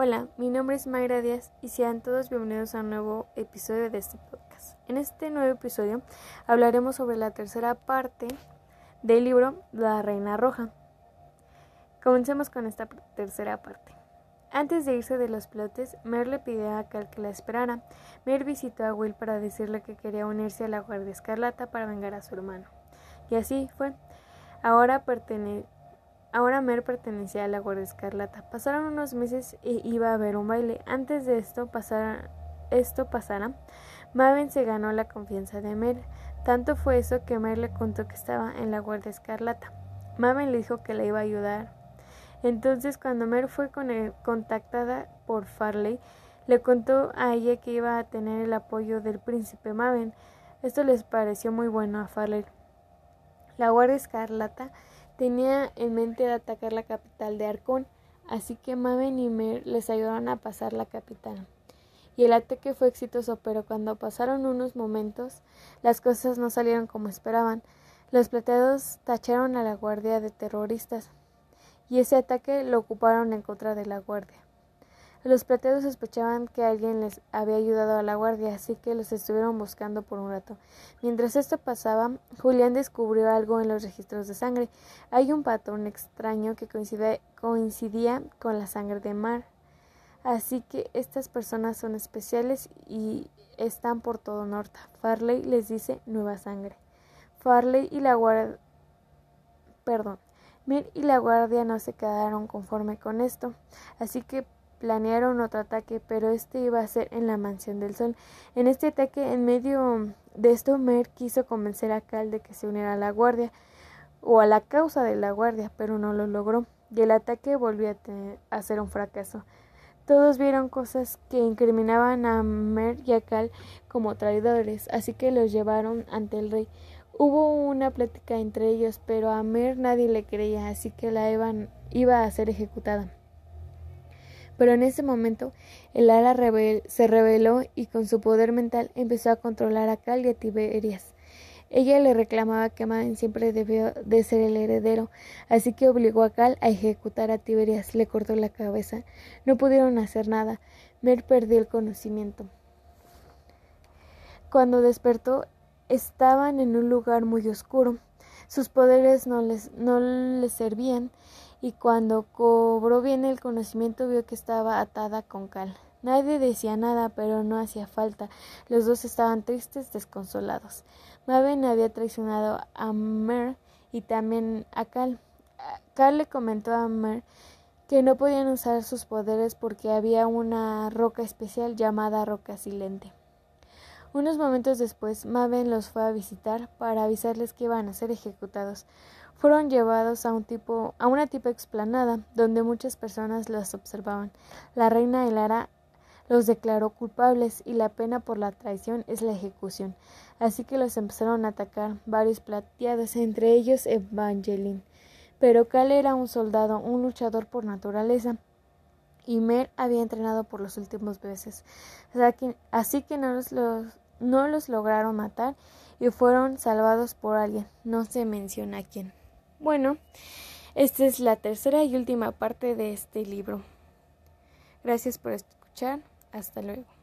Hola, mi nombre es Mayra Díaz y sean todos bienvenidos a un nuevo episodio de este podcast. En este nuevo episodio hablaremos sobre la tercera parte del libro La Reina Roja. Comencemos con esta tercera parte. Antes de irse de los plotes, Mer le pidió a Cal que la esperara. Mer visitó a Will para decirle que quería unirse a la Guardia Escarlata para vengar a su hermano. Y así fue. Ahora pertenece Ahora Mer pertenecía a la Guardia Escarlata. Pasaron unos meses e iba a haber un baile. Antes de esto pasara, esto pasara, Maven se ganó la confianza de Mer. Tanto fue eso que Mer le contó que estaba en la Guardia Escarlata. Maven le dijo que la iba a ayudar. Entonces, cuando Mer fue contactada por Farley, le contó a ella que iba a tener el apoyo del príncipe Maven. Esto les pareció muy bueno a Farley. La Guardia Escarlata Tenía en mente atacar la capital de Arcón, así que Maven y Mer les ayudaron a pasar la capital. Y el ataque fue exitoso, pero cuando pasaron unos momentos, las cosas no salieron como esperaban. Los plateados tacharon a la guardia de terroristas, y ese ataque lo ocuparon en contra de la guardia. Los plateados sospechaban que alguien les había ayudado a la guardia, así que los estuvieron buscando por un rato. Mientras esto pasaba, Julián descubrió algo en los registros de sangre. Hay un patrón extraño que coincidía con la sangre de Mar. Así que estas personas son especiales y están por todo Norte. Farley les dice nueva sangre. Farley y la guardia... Perdón. Mir y la guardia no se quedaron conforme con esto, así que planearon otro ataque, pero este iba a ser en la Mansión del Sol. En este ataque, en medio de esto, Mer quiso convencer a Cal de que se uniera a la guardia o a la causa de la guardia, pero no lo logró, y el ataque volvió a, ser un fracaso. Todos vieron cosas que incriminaban a Mer y a Cal como traidores, así que los llevaron ante el rey. Hubo una plática entre ellos, pero a Mer nadie le creía, así que la iba a ser ejecutada. Pero en ese momento el ala se rebeló y con su poder mental empezó a controlar a Cal y a Tiberias. Ella le reclamaba que Maven siempre debió de ser el heredero, así que obligó a Cal a ejecutar a Tiberias, le cortó la cabeza. No pudieron hacer nada. Mer perdió el conocimiento. Cuando despertó, estaban en un lugar muy oscuro. Sus poderes no les, no les servían y cuando cobró bien el conocimiento vio que estaba atada con cal. Nadie decía nada, pero no hacía falta. Los dos estaban tristes, desconsolados. Maven había traicionado a Mer y también a Cal. Cal le comentó a Mer que no podían usar sus poderes porque había una roca especial llamada roca silente. Unos momentos después, Maven los fue a visitar para avisarles que iban a ser ejecutados fueron llevados a, un tipo, a una tipo explanada donde muchas personas los observaban. La reina Elara los declaró culpables y la pena por la traición es la ejecución. Así que los empezaron a atacar varios plateados, entre ellos Evangeline. Pero Cal era un soldado, un luchador por naturaleza, y Mer había entrenado por los últimos meses. Así que no los, no los lograron matar y fueron salvados por alguien. No se menciona quién. Bueno, esta es la tercera y última parte de este libro. Gracias por escuchar. Hasta luego.